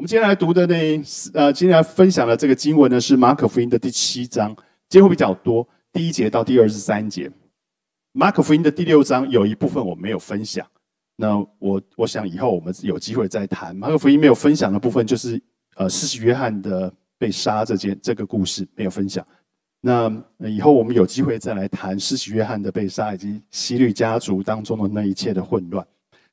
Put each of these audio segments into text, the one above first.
我们今天来读的呢，呃，今天来分享的这个经文呢，是马可福音的第七章，节会比较多，第一节到第二十三节。马可福音的第六章有一部分我没有分享，那我我想以后我们有机会再谈。马可福音没有分享的部分，就是呃，施洗约翰的被杀这件这个故事没有分享。那以后我们有机会再来谈施洗约翰的被杀，以及希律家族当中的那一切的混乱。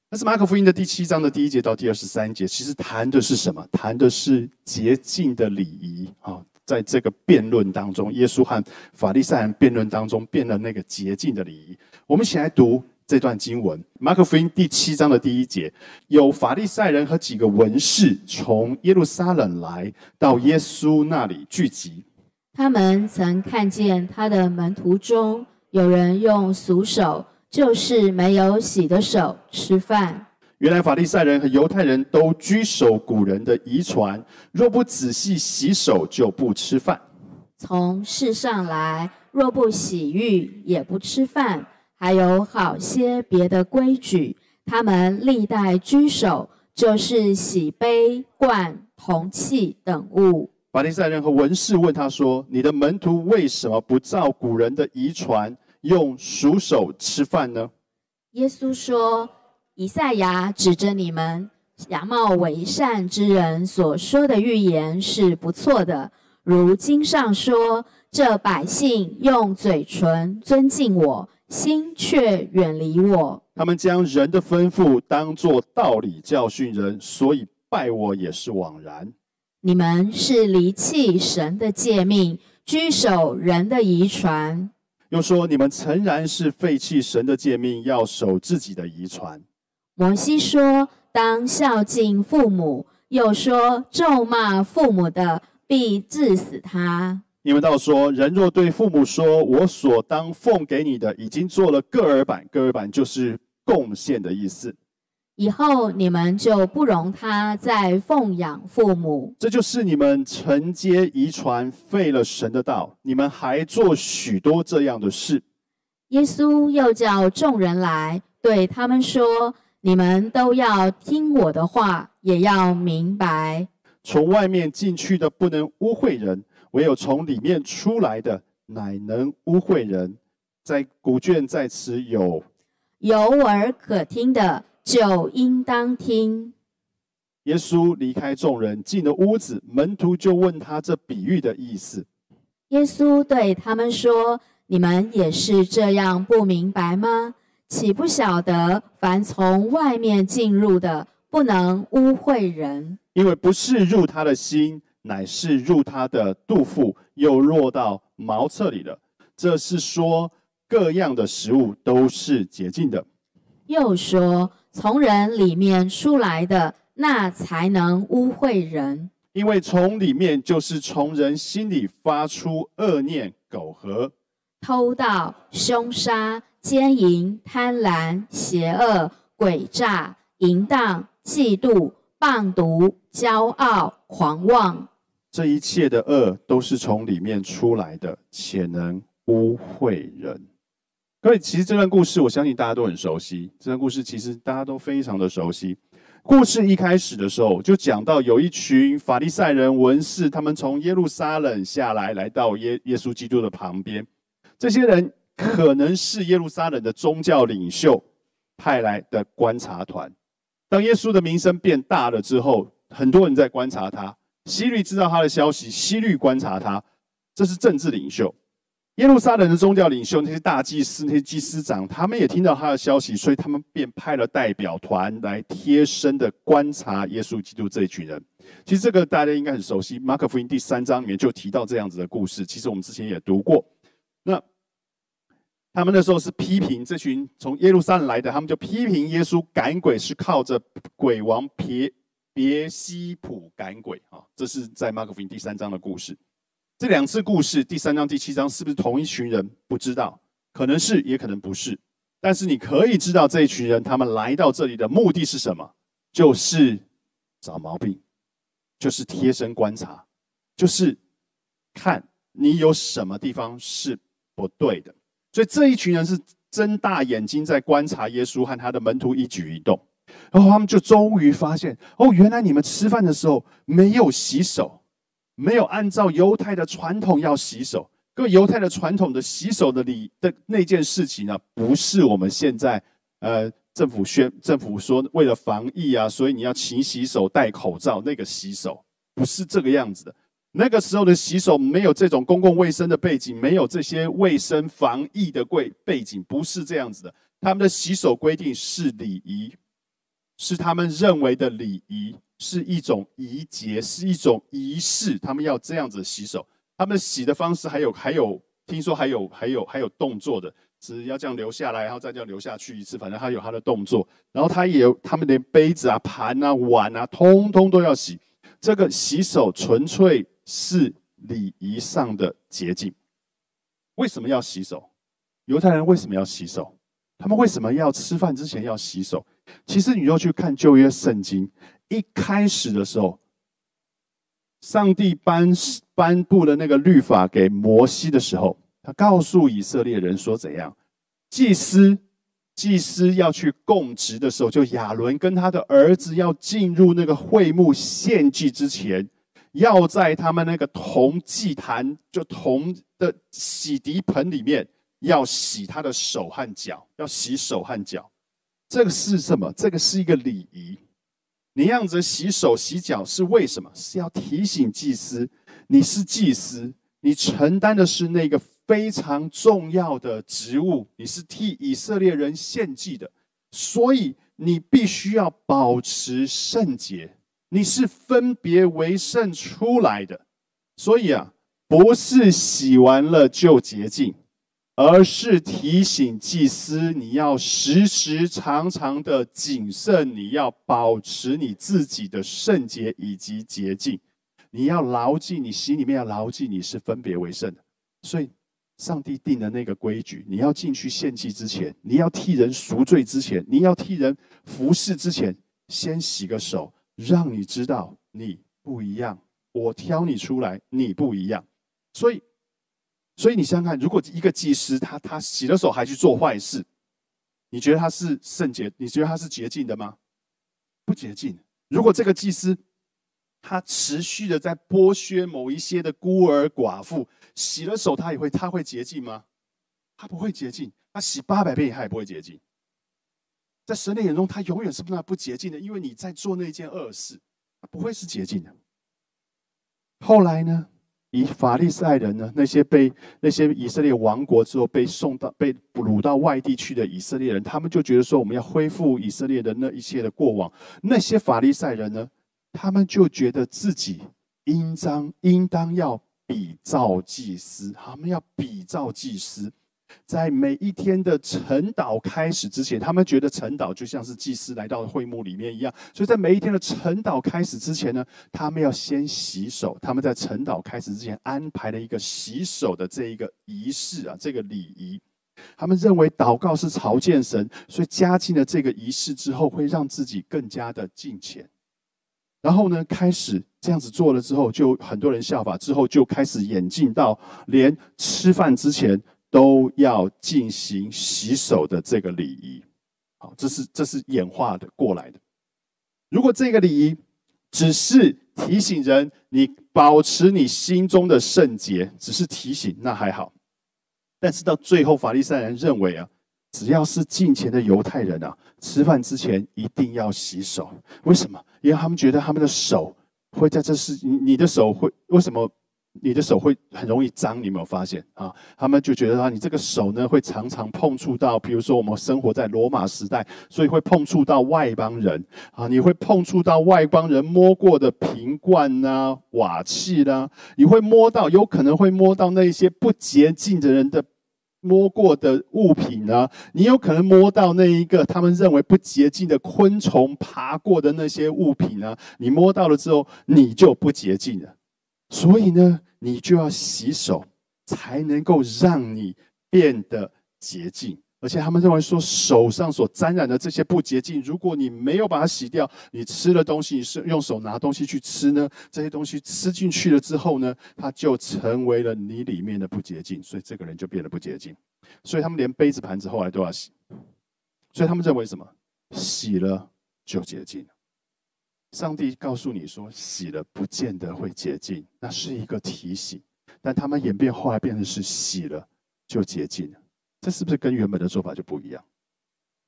但是马可福音的第七章的第一节到第二十三节，其实谈的是什么？谈的是洁净的礼仪啊！在这个辩论当中，耶稣和法利赛人辩论当中，辩了那个洁净的礼仪。我们一起来读这段经文：马可福音第七章的第一节，有法利赛人和几个文士从耶路撒冷来到耶稣那里聚集。他们曾看见他的门徒中有人用俗手，就是没有洗的手吃饭。原来法利赛人和犹太人都居守古人的遗传，若不仔细洗手，就不吃饭。从世上来，若不洗浴，也不吃饭。还有好些别的规矩，他们历代居守，就是洗杯、罐、铜器等物。法利赛人和文士问他说：“你的门徒为什么不照古人的遗传，用熟手吃饭呢？”耶稣说：“以赛亚指着你们假冒为善之人所说的预言是不错的。如经上说：‘这百姓用嘴唇尊敬我，心却远离我。’他们将人的吩咐当作道理教训人，所以拜我也是枉然。”你们是离弃神的诫命，居守人的遗传。又说你们诚然是废弃神的诫命，要守自己的遗传。摩西说当孝敬父母，又说咒骂父母的必治死他。你们倒说人若对父母说：“我所当奉给你的，已经做了个儿版。”个儿版就是贡献的意思。以后你们就不容他再奉养父母，这就是你们承接遗传废了神的道，你们还做许多这样的事。耶稣又叫众人来，对他们说：“你们都要听我的话，也要明白，从外面进去的不能污秽人，唯有从里面出来的，乃能污秽人。”在古卷在此有有耳可听的。就应当听。耶稣离开众人，进了屋子，门徒就问他这比喻的意思。耶稣对他们说：“你们也是这样不明白吗？岂不晓得，凡从外面进入的，不能污秽人，因为不是入他的心，乃是入他的肚腹，又落到茅厕里了。这是说，各样的食物都是洁净的。”又说。从人里面出来的，那才能污秽人。因为从里面就是从人心里发出恶念、苟合、偷盗、凶杀、奸淫、贪婪、邪恶、诡诈、淫荡、嫉妒、棒毒、骄傲、狂妄。这一切的恶都是从里面出来的，且能污秽人。所以，其实这段故事，我相信大家都很熟悉。这段故事其实大家都非常的熟悉。故事一开始的时候，就讲到有一群法利赛人文士，他们从耶路撒冷下来，来到耶耶稣基督的旁边。这些人可能是耶路撒冷的宗教领袖派来的观察团。当耶稣的名声变大了之后，很多人在观察他。希律知道他的消息，希律观察他，这是政治领袖。耶路撒冷的宗教领袖，那些大祭司、那些祭司长，他们也听到他的消息，所以他们便派了代表团来贴身的观察耶稣基督这一群人。其实这个大家应该很熟悉，马可福音第三章里面就提到这样子的故事。其实我们之前也读过。那他们那时候是批评这群从耶路撒冷来的，他们就批评耶稣赶鬼是靠着鬼王别别西卜赶鬼啊。这是在马可福音第三章的故事。这两次故事，第三章、第七章是不是同一群人？不知道，可能是，也可能不是。但是你可以知道，这一群人他们来到这里的目的是什么？就是找毛病，就是贴身观察，就是看你有什么地方是不对的。所以这一群人是睁大眼睛在观察耶稣和他的门徒一举一动。然后他们就终于发现，哦，原来你们吃饭的时候没有洗手，没有按照犹太的传统要洗手。各，犹太的传统的洗手的礼的那件事情呢，不是我们现在呃政府宣政府说为了防疫啊，所以你要勤洗手、戴口罩那个洗手，不是这个样子的。那个时候的洗手没有这种公共卫生的背景，没有这些卫生防疫的规背景，不是这样子的。他们的洗手规定是礼仪，是他们认为的礼仪，是一种仪节，是一种仪式，他们要这样子洗手。他们洗的方式还有还有，听说还有还有还有动作的，是要这样流下来，然后再这样流下去一次，反正他有他的动作。然后他也有，他们连杯子啊、盘啊、碗啊，通通都要洗。这个洗手纯粹是礼仪上的捷径。为什么要洗手？犹太人为什么要洗手？他们为什么要吃饭之前要洗手？其实你要去看旧约圣经，一开始的时候。上帝颁颁布了那个律法给摩西的时候，他告诉以色列人说：“怎样？祭司祭司要去供职的时候，就亚伦跟他的儿子要进入那个会幕献祭之前，要在他们那个铜祭坛，就铜的洗涤盆里面，要洗他的手和脚，要洗手和脚。这个是什么？这个是一个礼仪。”你样子洗手洗脚是为什么？是要提醒祭司，你是祭司，你承担的是那个非常重要的职务，你是替以色列人献祭的，所以你必须要保持圣洁，你是分别为圣出来的，所以啊，不是洗完了就洁净。而是提醒祭司，你要时时常常的谨慎，你要保持你自己的圣洁以及洁净，你要牢记，你心里面要牢记，你是分别为圣的。所以，上帝定的那个规矩，你要进去献祭之前，你要替人赎罪之前，你要替人服侍之前，先洗个手，让你知道你不一样。我挑你出来，你不一样。所以。所以你想想看，如果一个祭司他他洗了手还去做坏事，你觉得他是圣洁？你觉得他是洁净的吗？不洁净。如果这个祭司他持续的在剥削某一些的孤儿寡妇，洗了手他也会他会洁净吗？他不会洁净。他洗八百遍他也不会洁净。在神的眼中，他永远是不那不洁净的，因为你在做那件恶事，他不会是洁净的。后来呢？以法利赛人呢？那些被那些以色列亡国之后被送到被掳到外地去的以色列人，他们就觉得说，我们要恢复以色列的那一切的过往。那些法利赛人呢，他们就觉得自己应当应当要比照祭司，他们要比照祭司。在每一天的晨祷开始之前，他们觉得晨祷就像是祭司来到会幕里面一样，所以在每一天的晨祷开始之前呢，他们要先洗手。他们在晨祷开始之前安排了一个洗手的这一个仪式啊，这个礼仪。他们认为祷告是朝见神，所以加进了这个仪式之后，会让自己更加的敬虔。然后呢，开始这样子做了之后，就很多人效法，之后就开始演进到连吃饭之前。都要进行洗手的这个礼仪，好，这是这是演化的过来的。如果这个礼仪只是提醒人你保持你心中的圣洁，只是提醒，那还好。但是到最后，法利赛人认为啊，只要是进前的犹太人啊，吃饭之前一定要洗手。为什么？因为他们觉得他们的手会在这是你的手会为什么？你的手会很容易脏，你有没有发现啊？他们就觉得啊，你这个手呢会常常碰触到，比如说我们生活在罗马时代，所以会碰触到外邦人啊，你会碰触到外邦人摸过的瓶罐呐、瓦器啦，你会摸到，有可能会摸到那些不洁净的人的摸过的物品啊，你有可能摸到那一个他们认为不洁净的昆虫爬过的那些物品啊，你摸到了之后，你就不洁净了，所以呢。你就要洗手，才能够让你变得洁净。而且他们认为说，手上所沾染的这些不洁净，如果你没有把它洗掉，你吃了东西，你是用手拿东西去吃呢？这些东西吃进去了之后呢，它就成为了你里面的不洁净，所以这个人就变得不洁净。所以他们连杯子盘子后来都要洗。所以他们认为什么？洗了就洁净了。上帝告诉你说，洗了不见得会洁净，那是一个提醒。但他们演变后来变成是洗了就洁净了，这是不是跟原本的做法就不一样？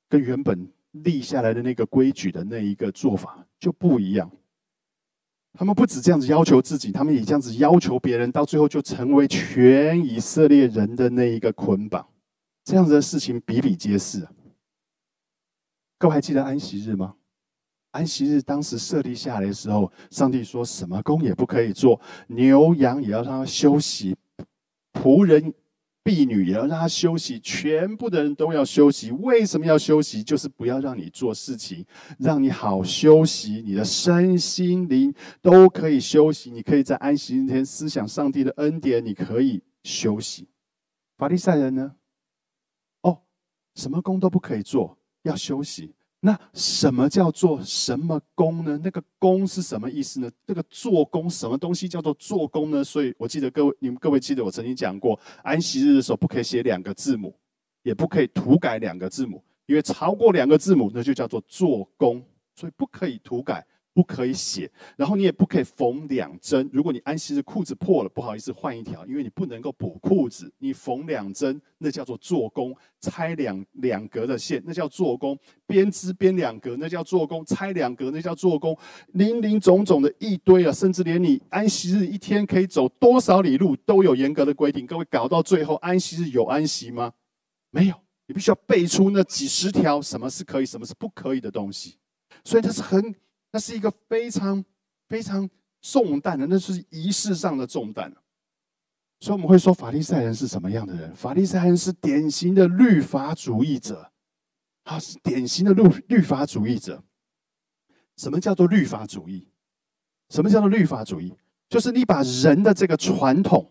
跟原本立下来的那个规矩的那一个做法就不一样。他们不止这样子要求自己，他们也这样子要求别人，到最后就成为全以色列人的那一个捆绑。这样子的事情比比皆是。各位还记得安息日吗？安息日当时设立下来的时候，上帝说什么工也不可以做，牛羊也要让他休息，仆人、婢女也要让他休息，全部的人都要休息。为什么要休息？就是不要让你做事情，让你好休息，你的身心灵都可以休息。你可以在安息日天思想上帝的恩典，你可以休息。法利赛人呢？哦，什么工都不可以做，要休息。那什么叫做什么功呢？那个功是什么意思呢？这个做工什么东西叫做做工呢？所以我记得各位，你们各位记得我曾经讲过，安息日的时候不可以写两个字母，也不可以涂改两个字母，因为超过两个字母那就叫做做工，所以不可以涂改。不可以写，然后你也不可以缝两针。如果你安息日裤子破了，不好意思换一条，因为你不能够补裤子。你缝两针，那叫做做工；拆两两格的线，那叫做工；编织编两格，那叫做工；拆两格，那叫做工。林林总总的一堆啊，甚至连你安息日一天可以走多少里路都有严格的规定。各位搞到最后，安息日有安息吗？没有，你必须要背出那几十条什么是可以，什么是不可以的东西。所以它是很。那是一个非常非常重担的，那是仪式上的重担。所以我们会说，法利赛人是什么样的人？法利赛人是典型的律法主义者，他是典型的律律法主义者。什么叫做律法主义？什么叫做律法主义？就是你把人的这个传统，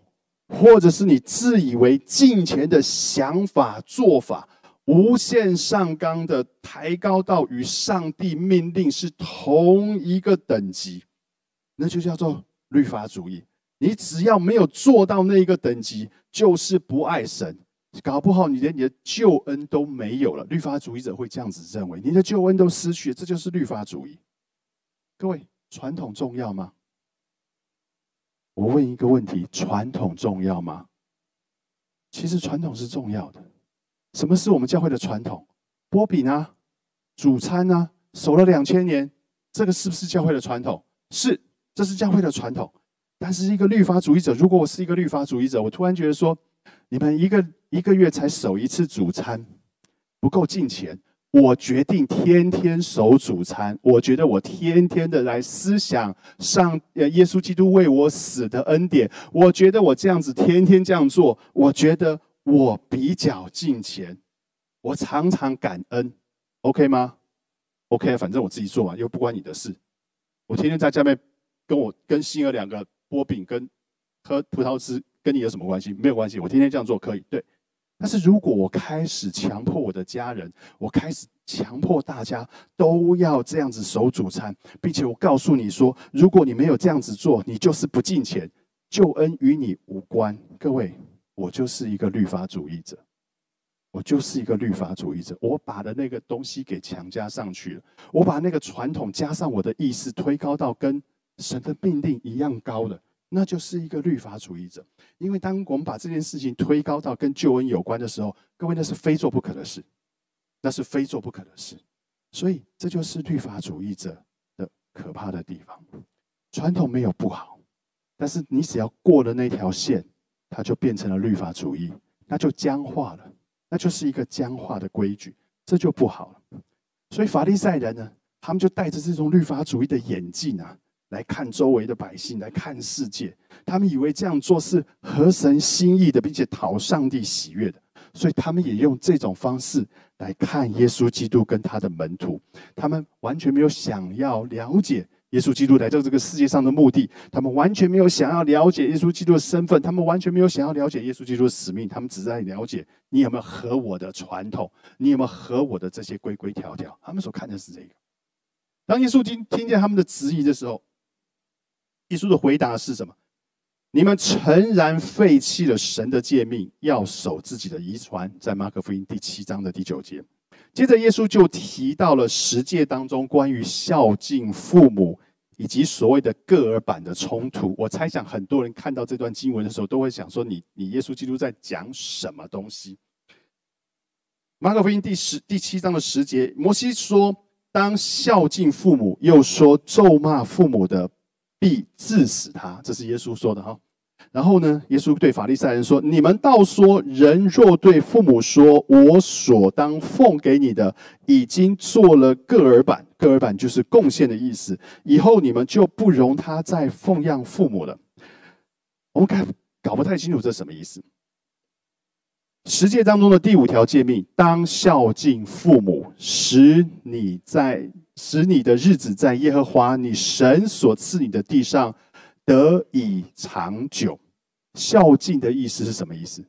或者是你自以为敬虔的想法做法。无限上纲的抬高到与上帝命令是同一个等级，那就叫做律法主义。你只要没有做到那一个等级，就是不爱神。搞不好你连你的救恩都没有了。律法主义者会这样子认为，你的救恩都失去，这就是律法主义。各位，传统重要吗？我问一个问题：传统重要吗？其实传统是重要的。什么是我们教会的传统？波比呢，主餐呢，守了两千年，这个是不是教会的传统？是，这是教会的传统。但是一个律法主义者，如果我是一个律法主义者，我突然觉得说，你们一个一个月才守一次主餐，不够敬钱。我决定天天守主餐。我觉得我天天的来思想上，呃，耶稣基督为我死的恩典。我觉得我这样子天天这样做，我觉得。我比较敬虔，我常常感恩，OK 吗？OK，反正我自己做完又不关你的事。我天天在家面跟我跟心儿两个剥饼跟喝葡萄汁，跟你有什么关系？没有关系，我天天这样做可以。对，但是如果我开始强迫我的家人，我开始强迫大家都要这样子守主餐，并且我告诉你说，如果你没有这样子做，你就是不敬虔，救恩与你无关。各位。我就是一个律法主义者，我就是一个律法主义者。我把的那个东西给强加上去了，我把那个传统加上我的意识，推高到跟神的命令一样高的，那就是一个律法主义者。因为当我们把这件事情推高到跟救恩有关的时候，各位那是非做不可的事，那是非做不可的事。所以这就是律法主义者的可怕的地方。传统没有不好，但是你只要过了那条线。它就变成了律法主义，那就僵化了，那就是一个僵化的规矩，这就不好了。所以法利赛人呢，他们就带着这种律法主义的眼镜啊，来看周围的百姓，来看世界。他们以为这样做是合神心意的，并且讨上帝喜悦的，所以他们也用这种方式来看耶稣基督跟他的门徒。他们完全没有想要了解。耶稣基督来到这个世界上的目的，他们完全没有想要了解耶稣基督的身份，他们完全没有想要了解耶稣基督的使命，他们只在了解你有没有和我的传统，你有没有和我的这些规规条条。他们所看的是这个。当耶稣听听见他们的质疑的时候，耶稣的回答是什么？你们诚然废弃了神的诫命，要守自己的遗传，在马可福音第七章的第九节。接着耶稣就提到了十诫当中关于孝敬父母以及所谓的个儿版的冲突。我猜想很多人看到这段经文的时候，都会想说：你你耶稣基督在讲什么东西？马可福音第十第七章的十节，摩西说：“当孝敬父母，又说咒骂父母的，必致死他。”这是耶稣说的哈。然后呢？耶稣对法利赛人说：“你们倒说，人若对父母说，我所当奉给你的，已经做了个儿版，个儿版就是贡献的意思。以后你们就不容他再奉养父母了。”我们看搞不太清楚这什么意思。十诫当中的第五条诫命：当孝敬父母，使你在使你的日子在耶和华你神所赐你的地上。得以长久，孝敬的意思是什么意思？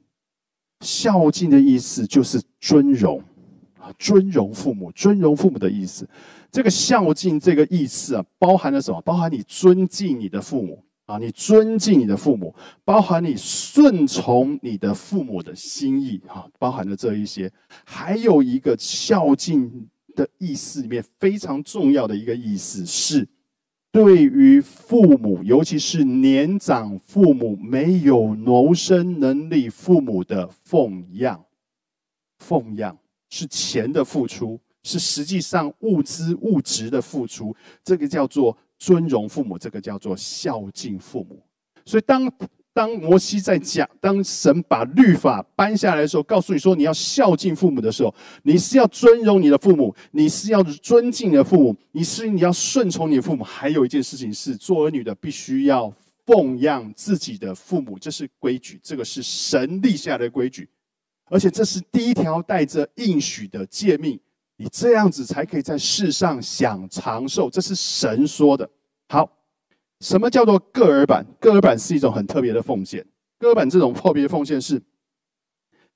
孝敬的意思就是尊荣，尊荣父母，尊荣父母的意思。这个孝敬这个意思啊，包含了什么？包含你尊敬你的父母啊，你尊敬你的父母，包含你顺从你的父母的心意啊，包含了这一些。还有一个孝敬的意思里面非常重要的一个意思是。对于父母，尤其是年长父母没有谋生能力父母的奉养，奉养是钱的付出，是实际上物资物质的付出，这个叫做尊荣父母，这个叫做孝敬父母。所以当。当摩西在讲，当神把律法颁下来的时候，告诉你说你要孝敬父母的时候，你是要尊荣你的父母，你是要尊敬你的父母，你是你要顺从你的父母。还有一件事情是，做儿女的必须要奉养自己的父母，这是规矩，这个是神立下的规矩，而且这是第一条带着应许的诫命，你这样子才可以在世上享长寿，这是神说的。好。什么叫做个儿版？个儿版是一种很特别的奉献。个儿版这种特别的奉献是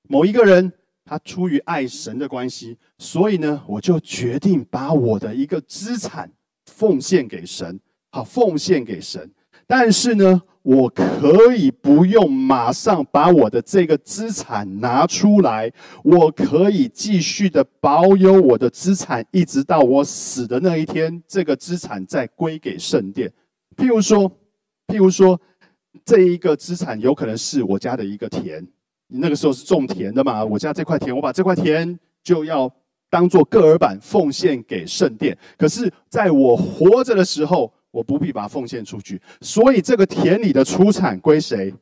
某一个人，他出于爱神的关系，所以呢，我就决定把我的一个资产奉献给神，好，奉献给神。但是呢，我可以不用马上把我的这个资产拿出来，我可以继续的保有我的资产，一直到我死的那一天，这个资产再归给圣殿。譬如说，譬如说，这一个资产有可能是我家的一个田，你那个时候是种田的嘛？我家这块田，我把这块田就要当做个儿板奉献给圣殿。可是，在我活着的时候，我不必把它奉献出去，所以这个田里的出产归谁？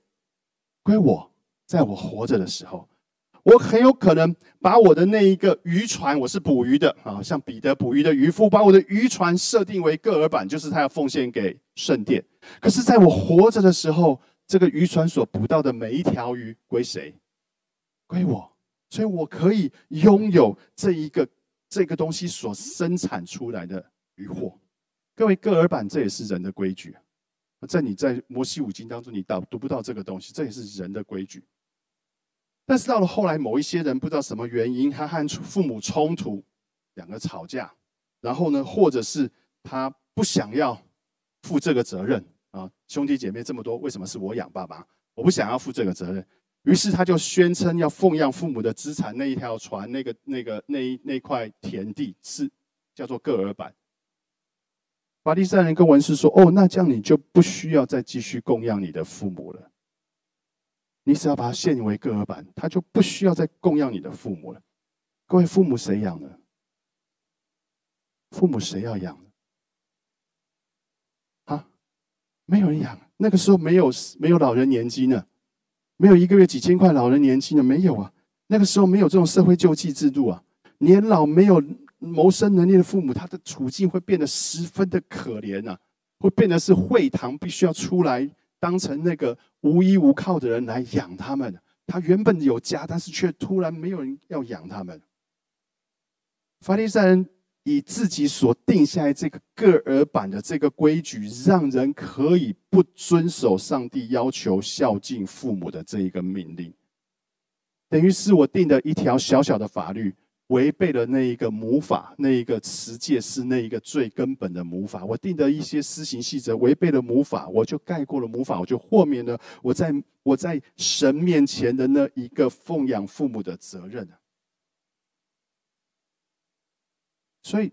归我，在我活着的时候。我很有可能把我的那一个渔船，我是捕鱼的啊，像彼得捕鱼的渔夫，把我的渔船设定为个儿版，就是他要奉献给圣殿。可是，在我活着的时候，这个渔船所捕到的每一条鱼归谁？归我，所以我可以拥有这一个这个东西所生产出来的渔获。各位，个儿版这也是人的规矩，在你在摩西五经当中，你到读不到这个东西，这也是人的规矩。但是到了后来，某一些人不知道什么原因，他和父母冲突，两个吵架，然后呢，或者是他不想要负这个责任啊，兄弟姐妹这么多，为什么是我养爸爸？我不想要负这个责任，于是他就宣称要奉养父母的资产，那一条船，那个那个那一那块田地是叫做个儿版。法利赛人跟文士说：“哦，那这样你就不需要再继续供养你的父母了。”你只要把它献为个儿版，他就不需要再供养你的父母了。各位父母谁养呢？父母谁要养呢？啊，没有人养。那个时候没有没有老人年金呢，没有一个月几千块老人年金的，没有啊。那个时候没有这种社会救济制度啊。年老没有谋生能力的父母，他的处境会变得十分的可怜啊，会变得是会堂必须要出来。当成那个无依无靠的人来养他们，他原本有家，但是却突然没有人要养他们。法利赛人以自己所定下来这个个儿版的这个规矩，让人可以不遵守上帝要求孝敬父母的这一个命令，等于是我定的一条小小的法律。违背了那一个母法，那一个持戒是那一个最根本的母法。我定的一些施行细则违背了母法，我就盖过了母法，我就豁免了我在我在神面前的那一个奉养父母的责任所以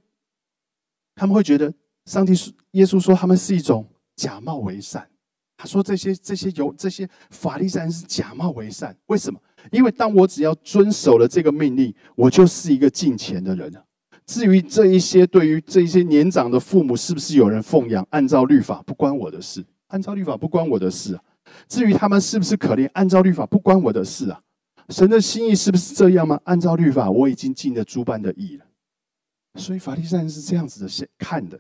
他们会觉得上帝是耶稣说他们是一种假冒为善。他说这些这些有这些法利赛人是假冒为善，为什么？因为当我只要遵守了这个命令，我就是一个敬虔的人至于这一些对于这一些年长的父母是不是有人奉养，按照律法不关我的事，按照律法不关我的事啊。至于他们是不是可怜，按照律法不关我的事啊。神的心意是不是这样吗？按照律法，我已经尽了诸般的义了。所以法利赛人是这样子的看的。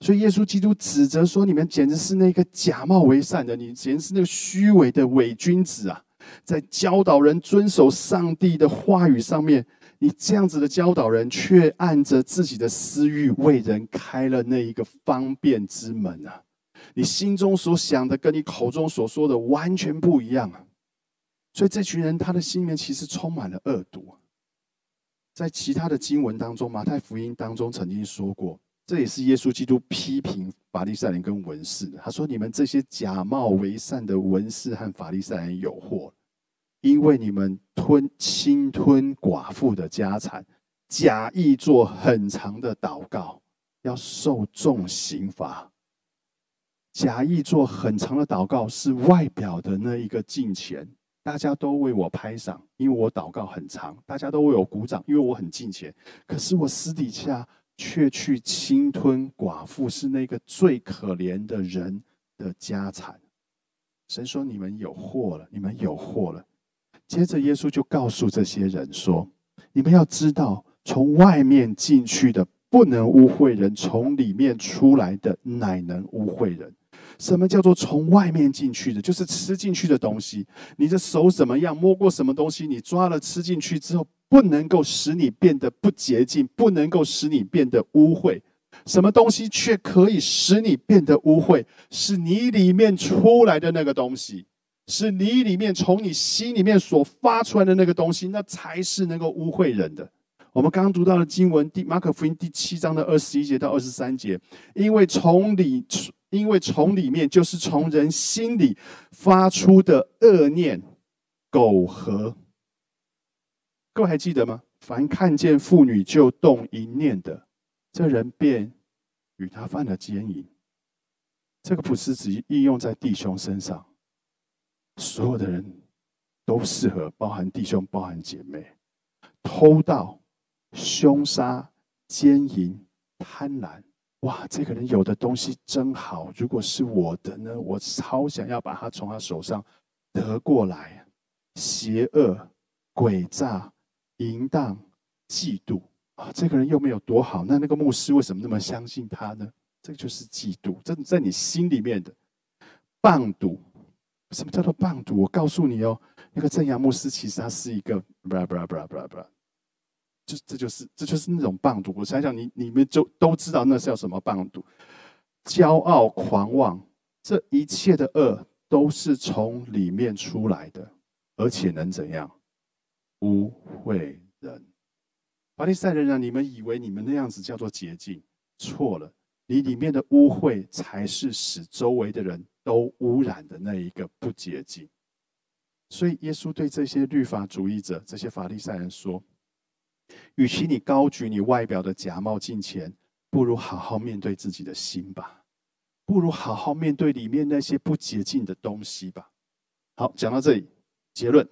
所以耶稣基督指责说：“你们简直是那个假冒为善的，你简直是那个虚伪的伪君子啊！在教导人遵守上帝的话语上面，你这样子的教导人，却按着自己的私欲为人开了那一个方便之门啊！你心中所想的，跟你口中所说的完全不一样啊！所以这群人，他的心里面其实充满了恶毒。在其他的经文当中，马太福音当中曾经说过。”这也是耶稣基督批评法利赛人跟文士的。他说：“你们这些假冒为善的文士和法利赛人有祸，因为你们吞侵吞寡妇的家产，假意做很长的祷告，要受重刑罚。假意做很长的祷告是外表的那一个敬虔，大家都为我拍掌，因为我祷告很长；大家都为我鼓掌，因为我很敬虔。可是我私底下……却去侵吞寡妇是那个最可怜的人的家产。神说：“你们有祸了，你们有祸了。”接着耶稣就告诉这些人说：“你们要知道，从外面进去的不能污秽人，从里面出来的乃能污秽人。什么叫做从外面进去的？就是吃进去的东西。你的手怎么样？摸过什么东西？你抓了吃进去之后。”不能够使你变得不洁净，不能够使你变得污秽。什么东西却可以使你变得污秽？是你里面出来的那个东西，是你里面从你心里面所发出来的那个东西，那才是能够污秽人的。我们刚刚读到的经文，第马可福音第七章的二十一节到二十三节，因为从里，因为从里面就是从人心里发出的恶念、苟合。各位还记得吗？凡看见妇女就动淫念的，这人便与他犯了奸淫。这个不是只应用在弟兄身上，所有的人都适合，包含弟兄，包含姐妹。偷盗、凶杀、奸淫、贪婪，哇！这个人有的东西真好，如果是我的呢？我超想要把他从他手上得过来。邪恶、诡诈。淫荡、嫉妒啊！这个人又没有多好，那那个牧师为什么那么相信他呢？这就是嫉妒，这在你心里面的棒毒。什么叫做棒毒？我告诉你哦，那个正阳牧师其实他是一个不啦不啦不啦不啦不啦，就这就是这就是那种棒毒。我想想，你你们就都知道那是叫什么棒毒？骄傲、狂妄，这一切的恶都是从里面出来的，而且能怎样？污秽人，法利赛人啊！你们以为你们那样子叫做洁净？错了，你里面的污秽才是使周围的人都污染的那一个不洁净。所以耶稣对这些律法主义者、这些法利赛人说：“与其你高举你外表的假冒敬虔，不如好好面对自己的心吧，不如好好面对里面那些不洁净的东西吧。”好，讲到这里，结论。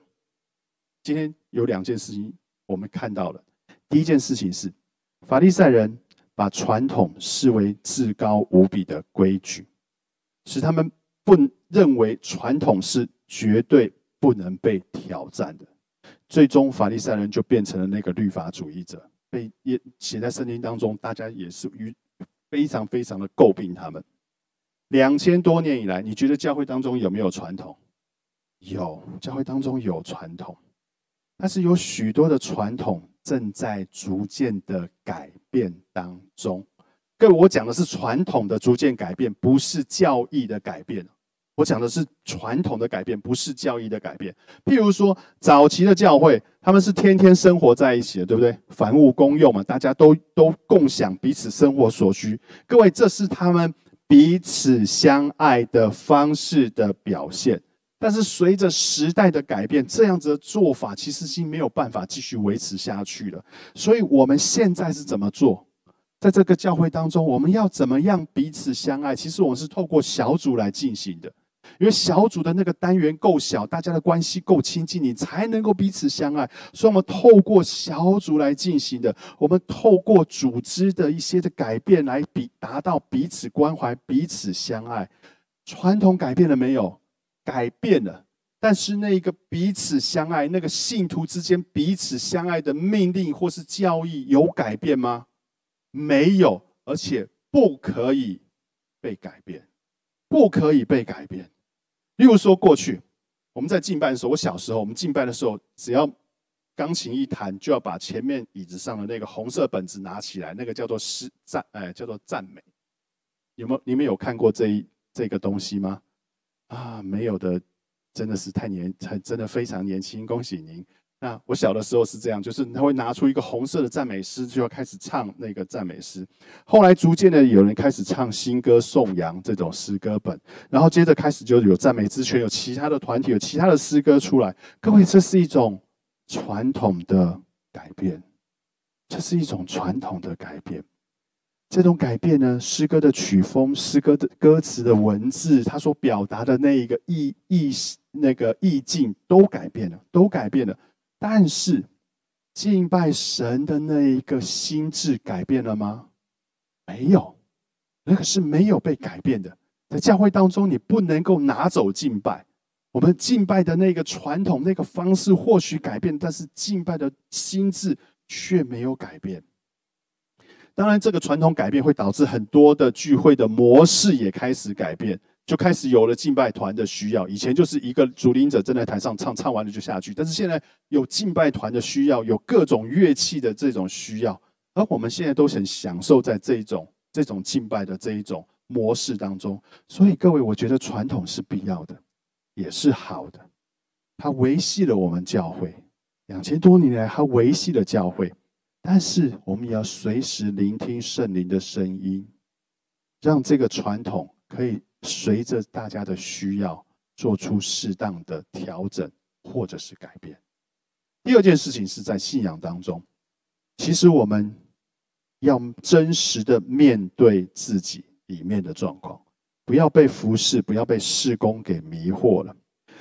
今天有两件事情我们看到了。第一件事情是，法利赛人把传统视为至高无比的规矩，使他们不认为传统是绝对不能被挑战的。最终，法利赛人就变成了那个律法主义者，被也写在圣经当中。大家也是与非常非常的诟病他们。两千多年以来，你觉得教会当中有没有传统？有，教会当中有传统。但是有许多的传统正在逐渐的改变当中。各位，我讲的是传统的逐渐改变，不是教义的改变。我讲的是传统的改变，不是教义的改变。譬如说，早期的教会，他们是天天生活在一起的，对不对？凡物公用嘛，大家都都共享彼此生活所需。各位，这是他们彼此相爱的方式的表现。但是随着时代的改变，这样子的做法其实是没有办法继续维持下去了。所以我们现在是怎么做？在这个教会当中，我们要怎么样彼此相爱？其实我们是透过小组来进行的，因为小组的那个单元够小，大家的关系够亲近，你才能够彼此相爱。所以，我们透过小组来进行的，我们透过组织的一些的改变来比达到彼此关怀、彼此相爱。传统改变了没有？改变了，但是那一个彼此相爱，那个信徒之间彼此相爱的命令或是教义有改变吗？没有，而且不可以被改变，不可以被改变。例如说，过去我们在敬拜的时候，我小时候我们敬拜的时候，只要钢琴一弹，就要把前面椅子上的那个红色本子拿起来，那个叫做诗赞，哎，叫做赞美。有没有你们有看过这一这个东西吗？啊，没有的，真的是太年，很真的非常年轻，恭喜您。那我小的时候是这样，就是他会拿出一个红色的赞美诗，就要开始唱那个赞美诗。后来逐渐的有人开始唱新歌颂扬这种诗歌本，然后接着开始就有赞美之泉，有其他的团体，有其他的诗歌出来。各位，这是一种传统的改变，这是一种传统的改变。这种改变呢，诗歌的曲风、诗歌的歌词的文字，它所表达的那一个意意那个意境都改变了，都改变了。但是，敬拜神的那一个心智改变了吗？没有，那个是没有被改变的。在教会当中，你不能够拿走敬拜。我们敬拜的那个传统、那个方式或许改变，但是敬拜的心智却没有改变。当然，这个传统改变会导致很多的聚会的模式也开始改变。就开始有了敬拜团的需要。以前就是一个主领者站在台上唱，唱完了就下去。但是现在有敬拜团的需要，有各种乐器的这种需要，而我们现在都很享受在这种这种敬拜的这一种模式当中。所以各位，我觉得传统是必要的，也是好的。它维系了我们教会两千多年来，它维系了教会。但是我们也要随时聆听圣灵的声音，让这个传统可以。随着大家的需要，做出适当的调整或者是改变。第二件事情是在信仰当中，其实我们要真实的面对自己里面的状况，不要被服饰、不要被事工给迷惑了。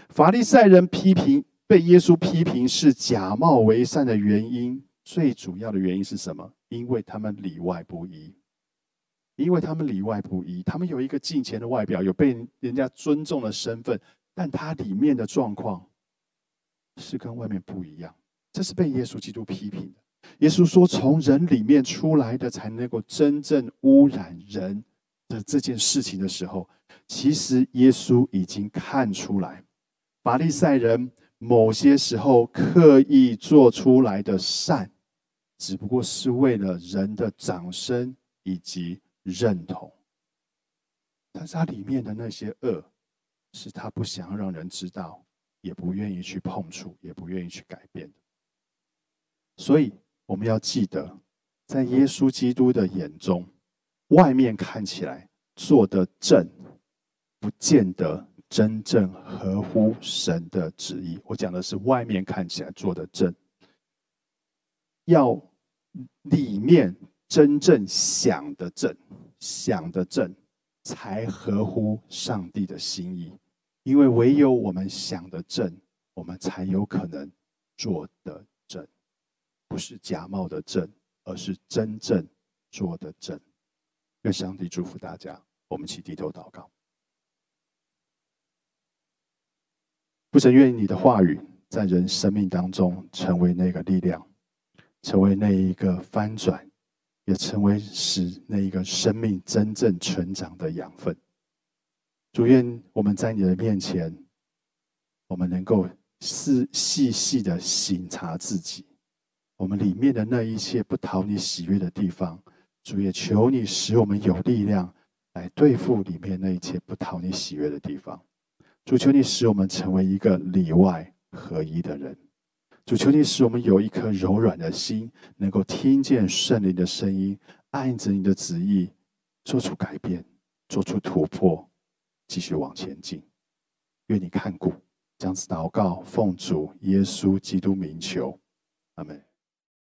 法利赛人批评被耶稣批评是假冒为善的原因，最主要的原因是什么？因为他们里外不一。因为他们里外不一，他们有一个敬虔的外表，有被人家尊重的身份，但他里面的状况是跟外面不一样。这是被耶稣基督批评的。耶稣说：“从人里面出来的，才能够真正污染人的这件事情的时候，其实耶稣已经看出来，法利赛人某些时候刻意做出来的善，只不过是为了人的掌声以及。”认同，但是他里面的那些恶，是他不想要让人知道，也不愿意去碰触，也不愿意去改变的。所以我们要记得，在耶稣基督的眼中，外面看起来做的正，不见得真正合乎神的旨意。我讲的是外面看起来做的正，要里面。真正想的正，想的正，才合乎上帝的心意。因为唯有我们想的正，我们才有可能做的正，不是假冒的正，而是真正做的正。愿上帝祝福大家。我们起低头祷告。父神，愿意你的话语在人生命当中成为那个力量，成为那一个翻转。也成为使那一个生命真正成长的养分。主愿我们在你的面前，我们能够细细细的省察自己，我们里面的那一切不讨你喜悦的地方。主也求你使我们有力量来对付里面那一切不讨你喜悦的地方。主求你使我们成为一个里外合一的人。主求你使我们有一颗柔软的心，能够听见圣灵的声音，按着你的旨意做出改变，做出突破，继续往前进。愿你看顾，将此祷告奉主耶稣基督名求，阿门。